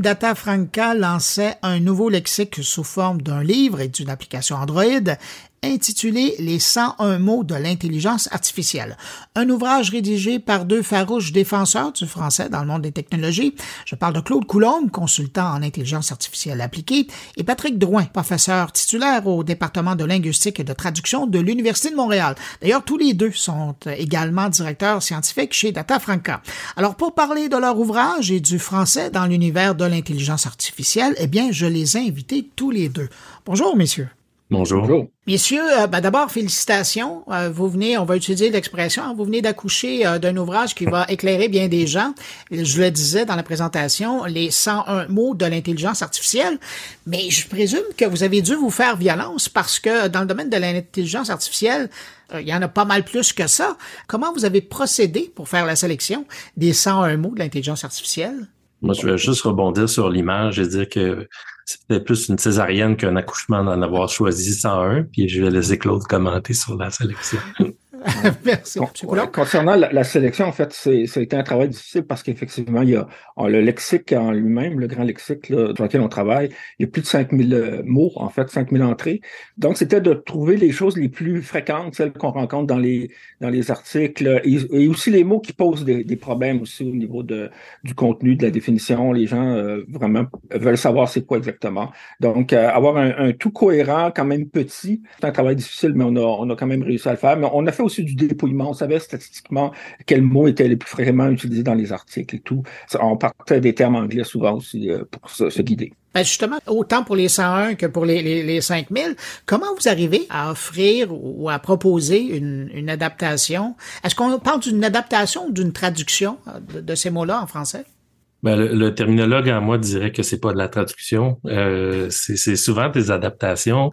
semaine, Data Franca lançait un nouveau lexique sous forme d'un livre et d'une application Android intitulé Les 101 mots de l'intelligence artificielle. Un ouvrage rédigé par deux farouches défenseurs du français dans le monde des technologies. Je parle de Claude Coulombe, consultant en intelligence artificielle appliquée, et Patrick Drouin, professeur titulaire au département de linguistique et de traduction de l'Université de Montréal. D'ailleurs, tous les deux sont également directeurs scientifiques chez Data Franca. Alors, pour parler de leur ouvrage et du français dans l'univers de l'intelligence artificielle, eh bien, je les ai invités tous les deux. Bonjour, messieurs. Bonjour. Messieurs, euh, ben d'abord, félicitations. Euh, vous venez, on va utiliser l'expression, hein, vous venez d'accoucher euh, d'un ouvrage qui va éclairer bien des gens. Je le disais dans la présentation, les 101 mots de l'intelligence artificielle. Mais je présume que vous avez dû vous faire violence parce que dans le domaine de l'intelligence artificielle, il y en a pas mal plus que ça. Comment vous avez procédé pour faire la sélection des 101 mots de l'intelligence artificielle? Moi, je vais juste rebondir sur l'image et dire que c'était plus une césarienne qu'un accouchement d'en avoir choisi 101, puis je vais laisser Claude commenter sur la sélection. Merci. concernant la, sélection, en fait, c'est un travail difficile parce qu'effectivement, il y a le lexique en lui-même, le grand lexique sur lequel on travaille, il y a plus de 5000 euh, mots, en fait, 5000 entrées. Donc, c'était de trouver les choses les plus fréquentes, celles qu'on rencontre dans les, dans les articles, et, aussi les mots qui posent des, problèmes aussi au niveau de, du contenu, de la définition. Les gens euh, vraiment veulent savoir c'est quoi exactement. Donc, euh, avoir un, tout cohérent, quand même petit, c'est un travail difficile, mais on a, on a quand même réussi à le faire. Mais on a fait aussi du dépouillement. On savait statistiquement quels mots étaient les plus fréquemment utilisés dans les articles et tout. On partait des termes anglais souvent aussi euh, pour se, guider. Ben justement, autant pour les 101 que pour les, les, 5000, comment vous arrivez à offrir ou à proposer une, adaptation? Est-ce qu'on parle d'une adaptation ou d'une traduction de, ces mots-là en français? Ben, le, terminologue en moi dirait que c'est pas de la traduction, euh, c'est souvent des adaptations.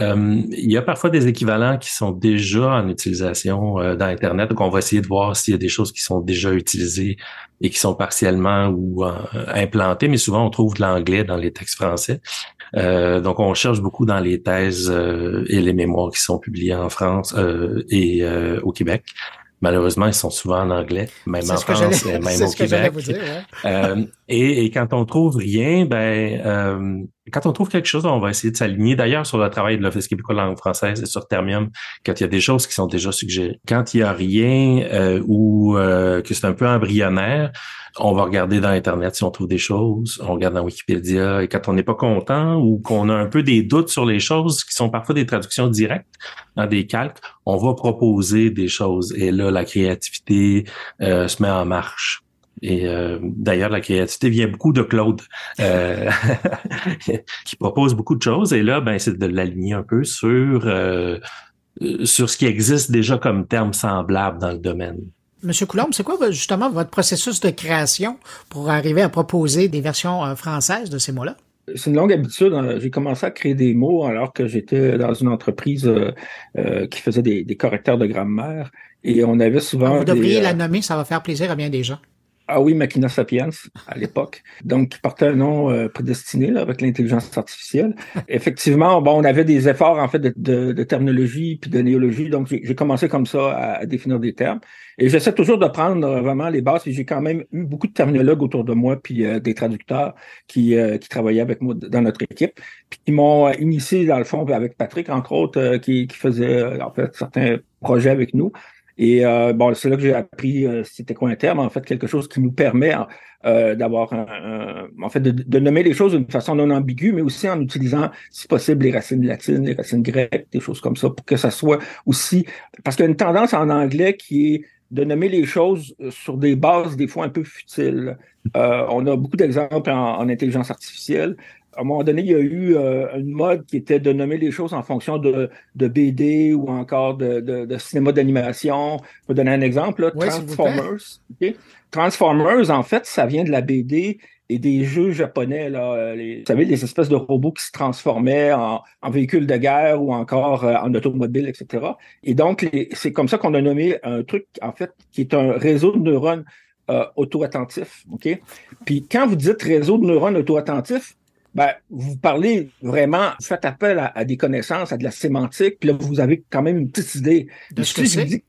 Euh, il y a parfois des équivalents qui sont déjà en utilisation euh, dans Internet, donc on va essayer de voir s'il y a des choses qui sont déjà utilisées et qui sont partiellement ou euh, implantées, mais souvent on trouve de l'anglais dans les textes français. donc on cherche beaucoup dans les thèses et les mémoires qui sont publiées en France et au Québec. Malheureusement, ils sont souvent en anglais, même en France, même au Québec. euh, et, et, quand on trouve rien, ben, euh, quand on trouve quelque chose, on va essayer de s'aligner. D'ailleurs, sur le travail de l'Office québécois de langue française et sur Termium, quand il y a des choses qui sont déjà suggérées. Quand il y a rien euh, ou euh, que c'est un peu embryonnaire, on va regarder dans Internet si on trouve des choses, on regarde dans Wikipédia, et quand on n'est pas content ou qu'on a un peu des doutes sur les choses qui sont parfois des traductions directes dans des calques, on va proposer des choses. Et là, la créativité euh, se met en marche. Et euh, d'ailleurs, la créativité vient beaucoup de Claude, euh, qui propose beaucoup de choses. Et là, ben, c'est de l'aligner un peu sur sur ce qui existe déjà comme terme semblable dans le domaine. Monsieur Coulombe, c'est quoi justement votre processus de création pour arriver à proposer des versions euh, françaises de ces mots-là? C'est une longue habitude. Hein. J'ai commencé à créer des mots alors que j'étais dans une entreprise euh, euh, qui faisait des, correcteurs de grammaire et on avait souvent. vous devriez la nommer, ça va faire plaisir à bien des gens. Ah oui, Machina Sapiens à l'époque. Donc, qui portait un nom euh, prédestiné là, avec l'intelligence artificielle. Effectivement, bon, on avait des efforts en fait de, de, terminologie puis de néologie. Donc, j'ai commencé comme ça à, définir des termes. Et j'essaie toujours de prendre euh, vraiment les bases. J'ai quand même eu beaucoup de terminologues autour de moi puis euh, des traducteurs qui, qui travaillaient avec moi dans notre équipe, puis qui m'ont initié dans le fond avec Patrick entre autres, qui, qui faisait en fait certains projets avec nous. Et euh, bon, c'est là que j'ai appris euh, c'était quoi un terme, en fait, quelque chose qui nous permet euh, d'avoir en fait, de, nommer les choses d'une façon non ambiguë, mais aussi en utilisant, si possible, les racines latines, les racines grecques, des choses comme ça, pour que ça soit aussi. Parce qu'il y a une tendance en anglais qui est de nommer les choses sur des bases des fois un peu futiles. on a beaucoup d'exemples en, intelligence artificielle à un moment donné, il y a eu euh, une mode qui était de nommer les choses en fonction de, de BD ou encore de, de, cinéma d'animation. Je vais donner un exemple. Transformers. Transformers, en fait, ça vient de la BD et des jeux japonais. Là, les, vous savez, les espèces de robots qui se transformaient en, en véhicules de guerre ou encore euh, en automobile, etc. Et donc, c'est comme ça qu'on a nommé un truc, en fait, qui est un réseau de neurones euh, auto-attentifs. OK? Puis quand vous dites réseau de neurones auto-attentifs, ben, vous parlez vraiment, vous faites appel à, des connaissances, à de la sémantique, puis là, vous avez quand même une petite idée. De ce que c'est.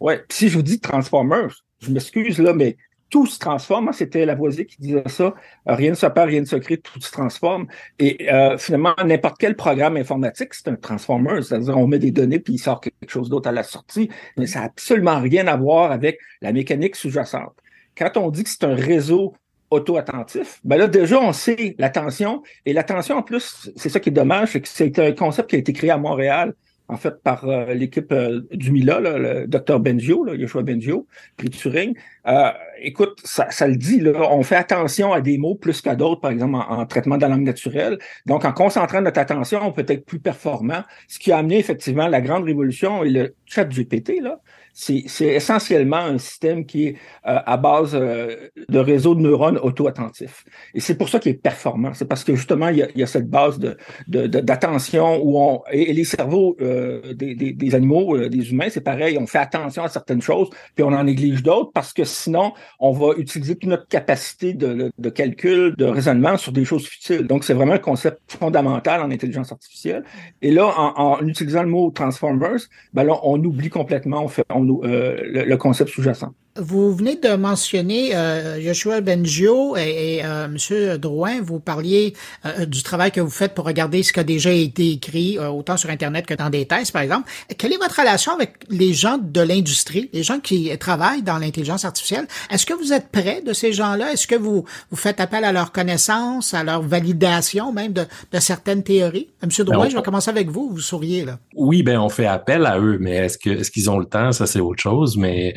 Ouais, si je vous dis Transformers, je m'excuse là, mais tout se transforme. Hein, c'était Lavoisier qui disait ça. Rien ne se perd, rien ne se crée, tout se transforme. Et euh, finalement, n'importe quel programme informatique, c'est un transformer. C'est-à-dire, on met des données puis il sort quelque chose d'autre à la sortie. Mais ça n'a absolument rien à voir avec la mécanique sous-jacente. Quand on dit que c'est un réseau auto-attentif, ben là, déjà, on sait l'attention. Et l'attention, en plus, c'est ça qui est dommage, c'est que c'est un concept qui a été créé à Montréal en fait, par euh, l'équipe euh, du Mila, le docteur Bengio, là, Yoshua Bengio, puis Turing. Euh, écoute, ça, ça, le dit, là, on fait attention à des mots plus qu'à d'autres, par exemple en, traitement de la langue naturelle. Donc, en concentrant notre attention, on peut être plus performant, ce qui a amené effectivement la grande révolution et le chat GPT, là, c'est essentiellement un système qui est euh, à base euh, de réseaux de neurones auto-attentifs. Et c'est pour ça qu'il est performant. C'est parce que justement, il y a, il y a cette base d'attention de, de, où on... Et, les cerveaux euh, des, des, des, animaux, des humains, c'est pareil, on fait attention à certaines choses, puis on en néglige d'autres, parce que sinon, on va utiliser toute notre capacité de, calcul, de raisonnement sur des choses futiles. Donc, c'est vraiment un concept fondamental en intelligence artificielle. Et là, en, utilisant le mot transformers, ben là, on oublie complètement, euh, le, concept sous-jacent. Vous venez de mentionner euh, Joshua Bengio et, et euh, Monsieur Drouin. Vous parliez euh, du travail que vous faites pour regarder ce qui a déjà été écrit, euh, autant sur Internet que dans des thèses, par exemple. Quelle est votre relation avec les gens de l'industrie, les gens qui travaillent dans l'intelligence artificielle? Est-ce que vous êtes près de ces gens-là? Est-ce que vous, vous faites appel à leur connaissance, à leur validation même de, de certaines théories? Drouin, ben, je vais commencer avec vous. Vous souriez là. Oui, ben on fait appel à eux, mais est-ce que est-ce qu'ils ont le temps? Ça c'est autre chose. Mais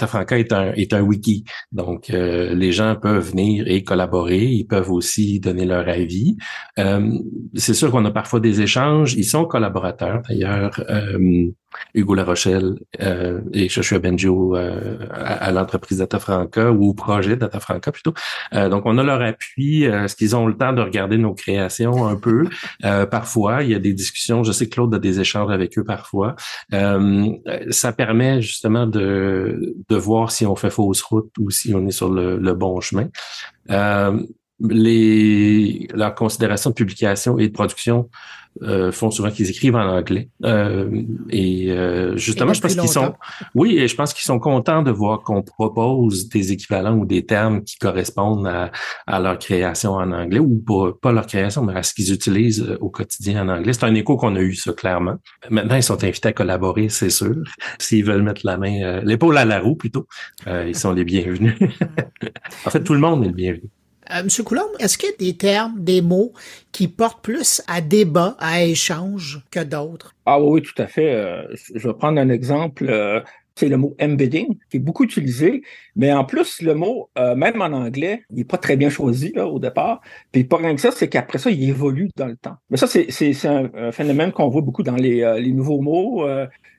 euh, Franca est un, est un wiki. Donc, euh, les gens peuvent venir et collaborer. Ils peuvent aussi donner leur avis. Euh, c'est sûr qu'on a parfois des échanges. Ils sont collaborateurs, d'ailleurs. Euh, Hugo Larochelle euh, et Joshua Benjo euh, à, l'entreprise Data Franca ou au projet Data Franca plutôt. Euh, donc, on a leur appui. Est-ce qu'ils ont le temps de regarder nos créations un peu? parfois, il y a des discussions. Je sais que Claude a des échanges avec eux parfois. ça permet justement de, de voir si on fait fausse route ou si on est sur le, le bon chemin. Les, leur considération de publication et de production euh, font souvent qu'ils écrivent en anglais. Euh, et euh, justement, je pense qu'ils sont, oui, et je pense qu'ils sont contents de voir qu'on propose des équivalents ou des termes qui correspondent à, à leur création en anglais ou pas, pas leur création, mais à ce qu'ils utilisent au quotidien en anglais. C'est un écho qu'on a eu, ça clairement. Maintenant, ils sont invités à collaborer, c'est sûr. S'ils veulent mettre la main, l'épaule à la roue plutôt, ils sont les bienvenus. en fait, tout le monde est le bienvenu. Euh, Monsieur Coulomb, est-ce qu'il y a des termes, des mots qui portent plus à débat, à échange que d'autres? Ah oui, tout à fait. Euh, je vais prendre un exemple. Euh, c'est le mot embedding, qui est beaucoup utilisé, mais en plus, le mot, même en anglais, il n'est pas très bien choisi là, au départ. Puis pas rien que ça, c'est qu'après ça, il évolue dans le temps. Mais ça, c'est un, phénomène qu'on voit beaucoup dans les, les nouveaux mots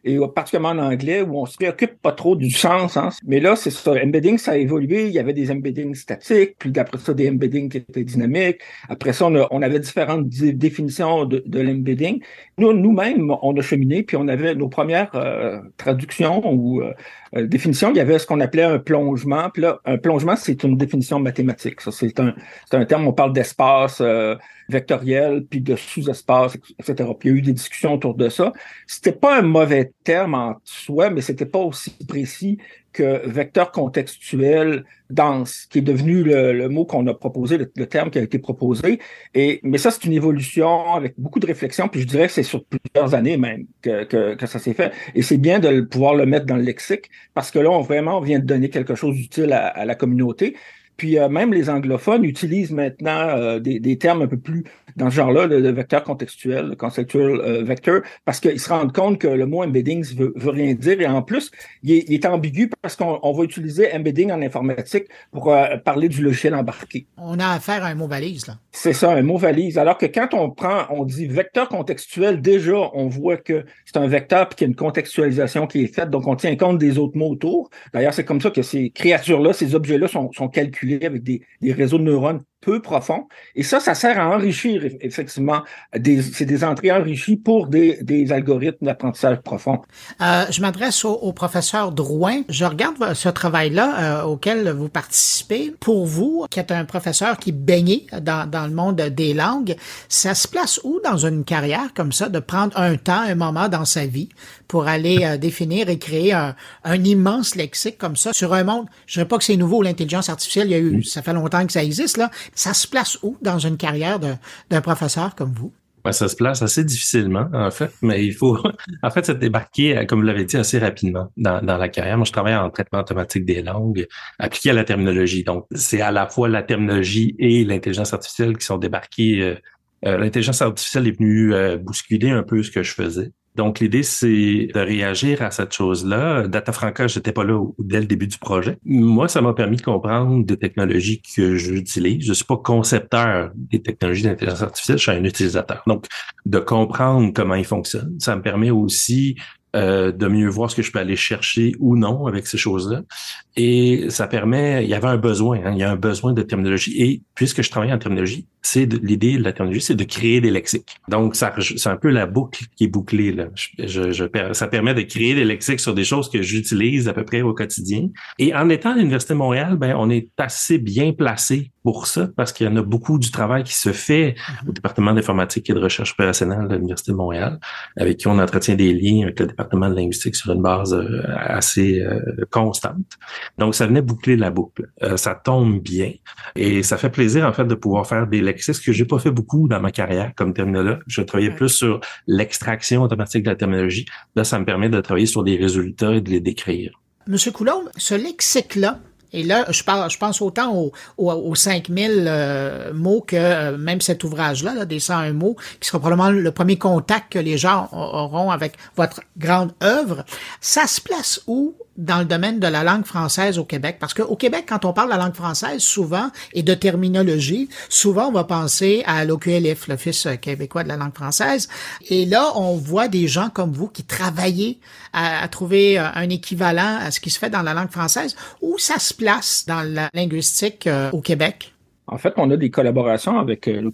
et particulièrement en anglais, où on se préoccupe pas trop du sens. Hein. Mais là, c'est ça. Embedding, ça a évolué. Il y avait des embeddings statiques, puis après ça, des embeddings qui étaient dynamiques. Après ça, on, avait différentes définitions de, de l'embedding. Nous, nous-mêmes, on a cheminé, puis on avait nos premières euh, traductions ou euh, euh, définitions. Il y avait ce qu'on appelait un plongement. Là, un plongement, c'est une définition mathématique. Ça, c'est un, c'est un terme, on parle d'espace vectoriel, puis de sous-espace, etc. Puis il y a eu des discussions autour de ça. C'était pas un mauvais terme en soi, mais c'était pas aussi précis que vecteur contextuel dense, qui est devenu le, mot qu'on a proposé, le, terme qui a été proposé. Et mais ça, c'est une évolution avec beaucoup de réflexion, puis je dirais que c'est sur plusieurs années même que, que, que ça s'est fait. Et c'est bien de pouvoir le mettre dans le lexique, parce que là, on vraiment vient de donner quelque chose d'utile à, la communauté. Puis euh, même les anglophones utilisent maintenant euh, des, termes un peu plus dans ce genre-là, le, vecteur contextuel, le conceptual euh, vector, parce qu'ils se rendent compte que le mot embedding veut, veut rien dire. Et en plus, il est, il est ambigu parce qu'on va utiliser embedding en informatique pour parler du logiciel embarqué. On a affaire à un mot valise, là. C'est ça, un mot valise. Alors que quand on prend, on dit vecteur contextuel, déjà, on voit que c'est un vecteur puis qu'il y a une contextualisation qui est faite, donc on tient compte des autres mots autour. D'ailleurs, c'est comme ça que ces créatures-là, ces objets-là sont, sont calculés avec des, des réseaux de neurones peu profond. Et ça, ça sert à enrichir effectivement. C'est des entrées enrichies pour des, des algorithmes d'apprentissage profond. Euh, je m'adresse au, professeur Drouin. Je regarde ce travail-là euh, auquel vous participez. Pour vous, qui êtes un professeur qui baignait dans, dans le monde des langues, ça se place où dans une carrière comme ça de prendre un temps, un moment dans sa vie pour aller euh, définir et créer un, un, immense lexique comme ça sur un monde? Je ne dirais pas que c'est nouveau l'intelligence artificielle. Il y a eu, ça fait longtemps que ça existe là. Ça se place où dans une carrière d'un professeur comme vous? Ouais, ça se place assez difficilement, en fait, mais il faut, en fait, se débarquer, euh, comme vous l'avez dit, assez rapidement dans, la carrière. Moi, je travaille en traitement automatique des langues appliqué à la terminologie. Donc, c'est à la fois la terminologie et l'intelligence artificielle qui sont débarqués. Euh, euh, l'intelligence artificielle est venue bousculer un peu ce que je faisais. Donc, l'idée, c'est de réagir à cette chose-là. Data Franca, j'étais pas là dès le début du projet. Moi, ça m'a permis de comprendre des technologies que j'utilise. Je suis pas concepteur des technologies d'intelligence artificielle, je suis un utilisateur. Donc, de comprendre comment ils fonctionnent, ça me permet aussi euh, de mieux voir ce que je peux aller chercher ou non avec ces choses-là. Et ça permet, il y avait un besoin, hein, il y a un besoin de terminologie. Et puisque je travaille en terminologie, c'est l'idée de la terminologie, c'est de créer des lexiques. Donc, ça, c'est un peu la boucle qui est bouclée. Là. Ça permet de créer des lexiques sur des choses que j'utilise à peu près au quotidien. Et en étant à l'Université de Montréal, ben, on est assez bien placé pour ça parce qu'il y en a beaucoup du travail qui se fait au mm-hmm. département d'informatique et de recherche opérationnelle de l'Université de Montréal, avec qui on entretient des liens avec le département de linguistique sur une base euh, assez euh, constante. Donc, ça venait boucler la boucle. Euh, ça tombe bien et ça fait plaisir, en fait, de pouvoir faire des lexiques, ce que j'ai pas fait beaucoup dans ma carrière comme terminologue. Je travaillais plus sur l'extraction automatique de la terminologie. Là, ça me permet de travailler sur des résultats et de les décrire. Monsieur Coulomb, ce lexique-là, et là, je, parle, je pense autant aux, aux, 5000 euh, mots que euh, même cet ouvrage-là, là, des 101 mots, qui sera probablement le premier contact que les gens auront avec votre grande œuvre. Ça se place où dans le domaine de la langue française au Québec? Parce qu'au Québec, quand on parle de la langue française, souvent, et de terminologie, souvent, on va penser à l'OQLF, l'Office québécois de la langue française. Et là, on voit des gens comme vous qui travaillent à, trouver un équivalent à ce qui se fait dans la langue française. Où ça se place dans la linguistique euh, au Québec? En fait, on a des collaborations avec euh, le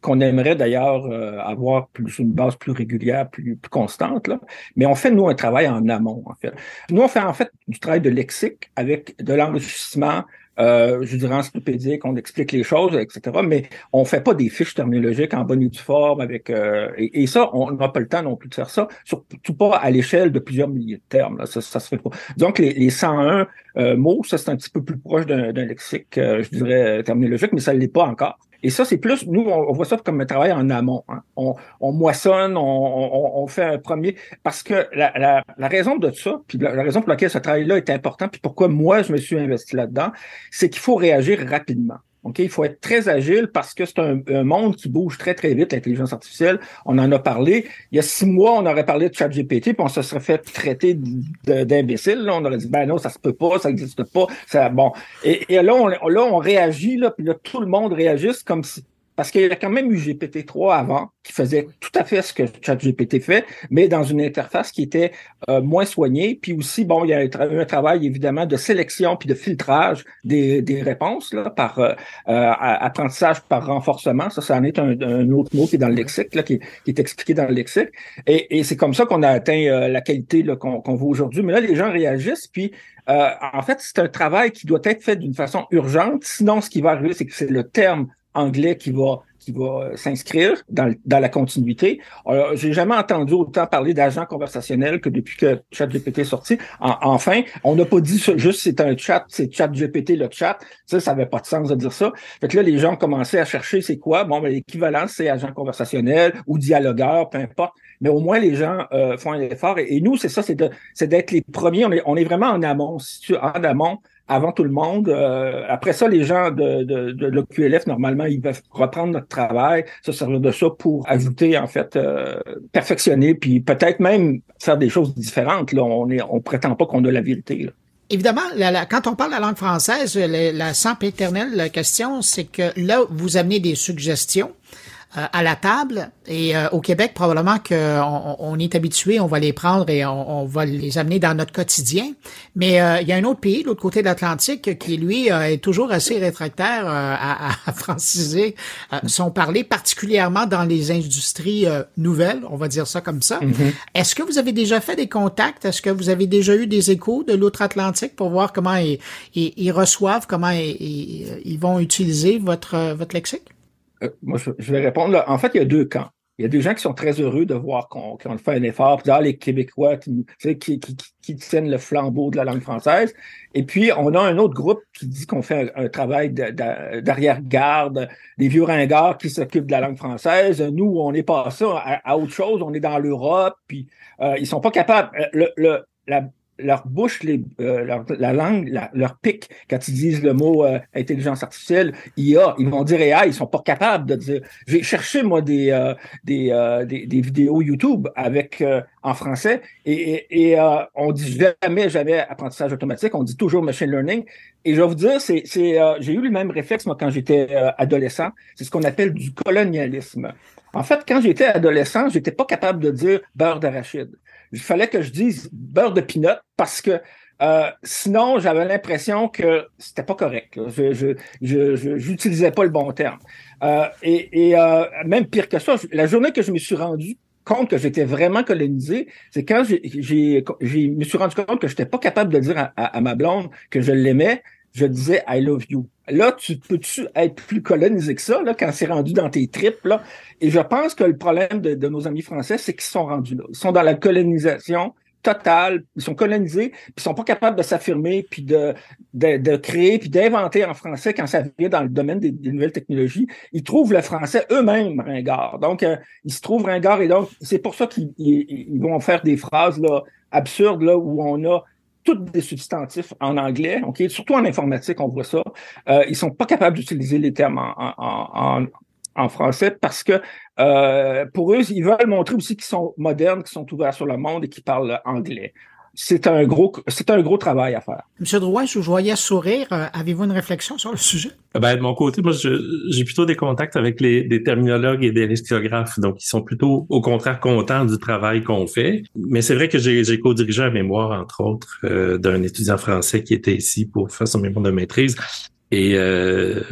qu'on aimerait d'ailleurs euh, avoir plus une base plus régulière, plus, plus, constante. Là. Mais on fait, nous, un travail en amont, en fait. Nous, on fait en fait du travail de lexique avec de l'enrichissement euh, je dirais encyclopédique, on explique les choses, etc. Mais on fait pas des fiches terminologiques en bonne et due forme avec euh, et, ça, on n'a pas le temps non plus de faire ça, surtout pas à l'échelle de plusieurs milliers de termes. Là, ça, ça se fait pas. Donc les, les 101 euh, mots, ça c'est un petit peu plus proche d'un lexique, je dirais terminologique, mais ça l'est pas encore. Et ça, c'est plus, nous, on, voit ça comme un travail en amont. Hein. On, on, moissonne, on, fait un premier. Parce que la, la, la raison de ça, puis la, raison pour laquelle ce travail-là est important, puis pourquoi moi, je me suis investi là-dedans, c'est qu'il faut réagir rapidement. OK, il faut être très agile parce que c'est un, monde qui bouge très, très vite, l'intelligence artificielle. On en a parlé. Il y a six mois, on aurait parlé de ChatGPT, puis on se serait fait traiter d'imbécile. On aurait dit, ben non, ça se peut pas, ça n'existe pas. Ça, bon. Et, là, on, là, on réagit, là, puis là, tout le monde réagit comme si parce qu'il y a quand même eu GPT-3 avant, qui faisait tout à fait ce que ChatGPT fait, mais dans une interface qui était euh, moins soignée. Puis aussi, bon, il y a eu un travail évidemment de sélection puis de filtrage des, des réponses là, par euh, euh apprentissage par renforcement. Ça, ça en est un, un, autre mot qui est dans le lexique, là, qui, est expliqué dans le lexique. Et, et c'est comme ça qu'on a atteint euh, la qualité qu'on qu'on voit aujourd'hui. Mais là, les gens réagissent, puis en fait, c'est un travail qui doit être fait d'une façon urgente. Sinon, ce qui va arriver, c'est que c'est le terme anglais qui va qui va euh, s'inscrire dans, dans la continuité. Alors, j'ai jamais entendu autant parler d'agents conversationnels que depuis que ChatGPT est sorti. enfin, on n'a pas dit juste c'est un chat, c'est ChatGPT le chat. Ça, ça n'avait pas de sens de dire ça. Fait que là, les gens ont commencé à chercher c'est quoi. Bon, ben, l'équivalent, c'est agent conversationnel ou dialogueur, peu importe. Mais au moins, les gens euh, font un effort. Et, nous, c'est ça, c'est d'être les premiers. On est, on est vraiment en amont. En amont, avant tout le monde. Euh, après ça, les gens de, de, de l'OQLF, normalement, ils peuvent reprendre notre travail, se servir de ça pour ajouter, en fait, euh, perfectionner, puis peut-être même faire des choses différentes. Là, on est, on prétend pas qu'on a la vérité. Évidemment, quand on parle la langue française, la, la éternelle question, c'est que là, vous amenez des suggestions à la table. Et au Québec, probablement qu'on on est habitué, on va les prendre et on, va les amener dans notre quotidien. Mais il y a un autre pays, l'autre côté de l'Atlantique, qui lui est toujours assez rétractaire à, à, franciser son parler, particulièrement dans les industries nouvelles, on va dire ça comme ça. Mm-hmm. Est-ce que vous avez déjà fait des contacts? Est-ce que vous avez déjà eu des échos de l'outre-Atlantique pour voir comment ils, ils, reçoivent, comment ils, ils, vont utiliser votre, votre lexique? Euh, moi, je, vais répondre. En fait, il y a deux camps. Il y a des gens qui sont très heureux de voir qu'on fait un effort, puis les Québécois qui, tiennent le flambeau de la langue française. Et puis, on a un autre groupe qui dit qu'on fait un, travail d'arrière-garde, des vieux ringards qui s'occupent de la langue française. Nous, on n'est pas ça à, autre chose. On est dans l'Europe, puis euh, ils sont pas capables. Euh, la, leur bouche, euh, leur, la langue, leur pic quand ils disent le mot euh, intelligence artificielle, ils vont dire AI, ils sont pas capables de dire. J'ai cherché moi des euh, des, des, vidéos YouTube avec en français et, et, on dit jamais jamais apprentissage automatique, on dit toujours machine learning. Et je vais vous dire, c'est j'ai eu le même réflexe moi quand j'étais adolescent. C'est ce qu'on appelle du colonialisme. En fait, quand j'étais adolescent, j'étais pas capable de dire beurre d'arachide il fallait que je dise beurre de pinot parce que euh, sinon, j'avais l'impression que c'était pas correct. Je, je, j'utilisais pas le bon terme. Euh, et, euh, même pire que ça, la journée que je me suis rendu compte que j'étais vraiment colonisé, c'est quand j'ai, j'ai, me suis rendu compte que j'étais pas capable de dire à ma blonde que je l'aimais je disais I love you. Là, tu peux-tu être plus colonisé que ça, là, quand c'est rendu dans tes tripes, là? Et je pense que le problème de, nos amis français, c'est qu'ils sont rendus là. Ils sont dans la colonisation totale, ils sont colonisés, puis ils sont pas capables de s'affirmer, puis de, de, de, créer, puis d'inventer en français quand ça vient dans le domaine des, nouvelles technologies. Ils trouvent le français eux-mêmes ringard. Donc, euh, ils se trouvent ringard et donc, c'est pour ça qu'ils ils vont faire des phrases là, absurdes là, où on a tous des substantifs en anglais, ok, surtout en informatique, on voit ça. Euh, ils sont pas capables d'utiliser les termes en, en, en, français parce que euh, pour eux, ils veulent montrer aussi qu'ils sont modernes, qu'ils sont ouverts sur le monde et qu'ils parlent anglais c'est un gros, c'est un gros travail à faire. Monsieur Drouin, je vous voyais sourire. Euh, avez-vous une réflexion sur le sujet? Ben, de mon côté, moi, j'ai plutôt des contacts avec les, des terminologues et des lexicographes. Donc, ils sont plutôt, au contraire, contents du travail qu'on fait. Mais c'est vrai que j'ai co-dirigé un mémoire, entre autres, euh, d'un étudiant français qui était ici pour faire son mémoire de maîtrise. Et euh,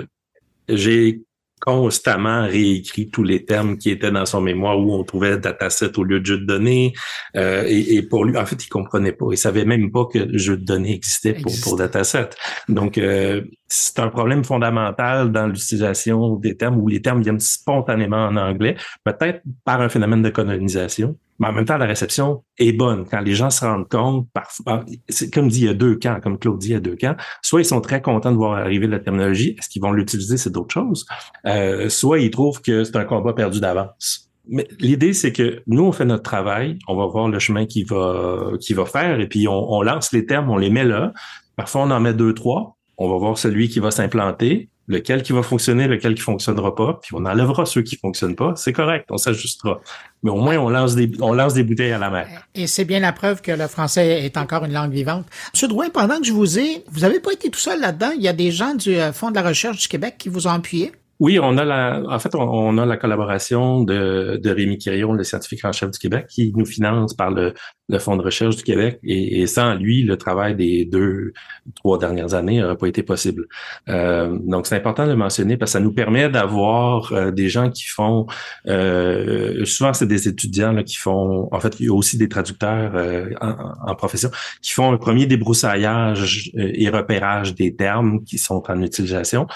j'ai constamment réécrit tous les termes qui étaient dans son mémoire où on trouvait dataset au lieu de jeu de données. Euh, et, et, pour lui, en fait, il comprenait pas. Il savait même pas que le jeu de données existait pour, pour dataset. Donc, euh, c'est un problème fondamental dans l'utilisation des termes où les termes viennent spontanément en anglais, peut-être par un phénomène de colonisation. Mais en même temps, la réception est bonne. Quand les gens se rendent compte, parfois, c'est comme dit, il y a deux camps, comme Claude dit, il y a deux camps. Soit ils sont très contents de voir arriver la terminologie, est-ce qu'ils vont l'utiliser, c'est d'autres choses? Euh, soit ils trouvent que c'est un combat perdu d'avance. Mais l'idée, c'est que nous, on fait notre travail, on va voir le chemin qu'il va, qu'il va faire, et puis on, on lance les termes, on les met là. Parfois, on en met deux, trois. On va voir celui qui va s'implanter lequel qui va fonctionner, lequel qui fonctionnera pas, puis on enlèvera ceux qui fonctionnent pas. C'est correct, on s'ajustera. Mais au moins, on lance des, on lance des bouteilles à la mer. Et c'est bien la preuve que le français est encore une langue vivante. Monsieur Drouin, pendant que je vous ai, vous avez pas été tout seul là-dedans. Il y a des gens du euh, Fonds de la recherche du Québec qui vous ont appuyé. Oui, on a la, en fait, on, a la collaboration de, de Rémi Quirion, le scientifique en chef du Québec, qui nous finance par le, le Fonds de recherche du Québec. Et, sans lui, le travail des deux, trois dernières années n'aurait pas été possible. Euh, donc, c'est important de mentionner parce que ça nous permet d'avoir euh, des gens qui font, euh, souvent c'est des étudiants là, qui font, en fait, il y a aussi des traducteurs euh, en, en, profession, qui font un premier débroussaillage et repérage des termes qui sont en utilisation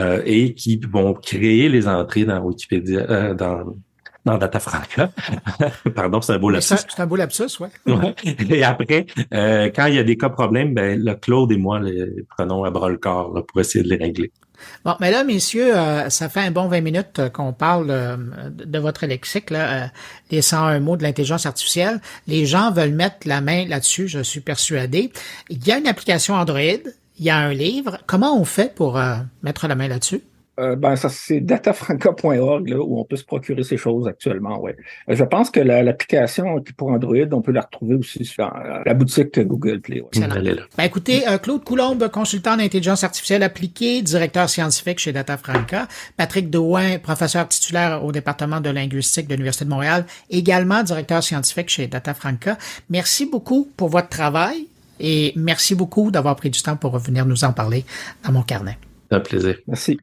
euh, et qui vont créer les entrées dans Wikipédia, euh, dans dans Datafranca. Pardon, c'est un beau lapsus. C'est un beau lapsus, oui. Ouais. Et après, euh, quand il y a des cas problèmes, ben, le Claude et moi les prenons à bras le corps là, pour essayer de les régler. Bon, mais là, messieurs, euh, ça fait un bon 20 minutes euh, qu'on parle de votre lexique, là, les 101 mots de l'intelligence artificielle. Les gens veulent mettre la main là-dessus, je suis persuadé. Il y a une application Android, il y a un livre. Comment on fait pour mettre la main là-dessus? Euh, ben, ça, c'est datafranca.org, où on peut se procurer ces choses actuellement, ouais. Euh, je pense que l'application pour Android, on peut la retrouver aussi sur euh, la boutique Google Play. Ben, écoutez, Claude Coulombe, consultant d'intelligence artificielle appliquée, directeur scientifique chez DataFranca. Patrick Douin, professeur titulaire au département de linguistique de l'Université de Montréal, également directeur scientifique chez DataFranca. Merci beaucoup pour votre travail et merci beaucoup d'avoir pris du temps pour revenir nous en parler dans mon carnet. Un plaisir. Merci.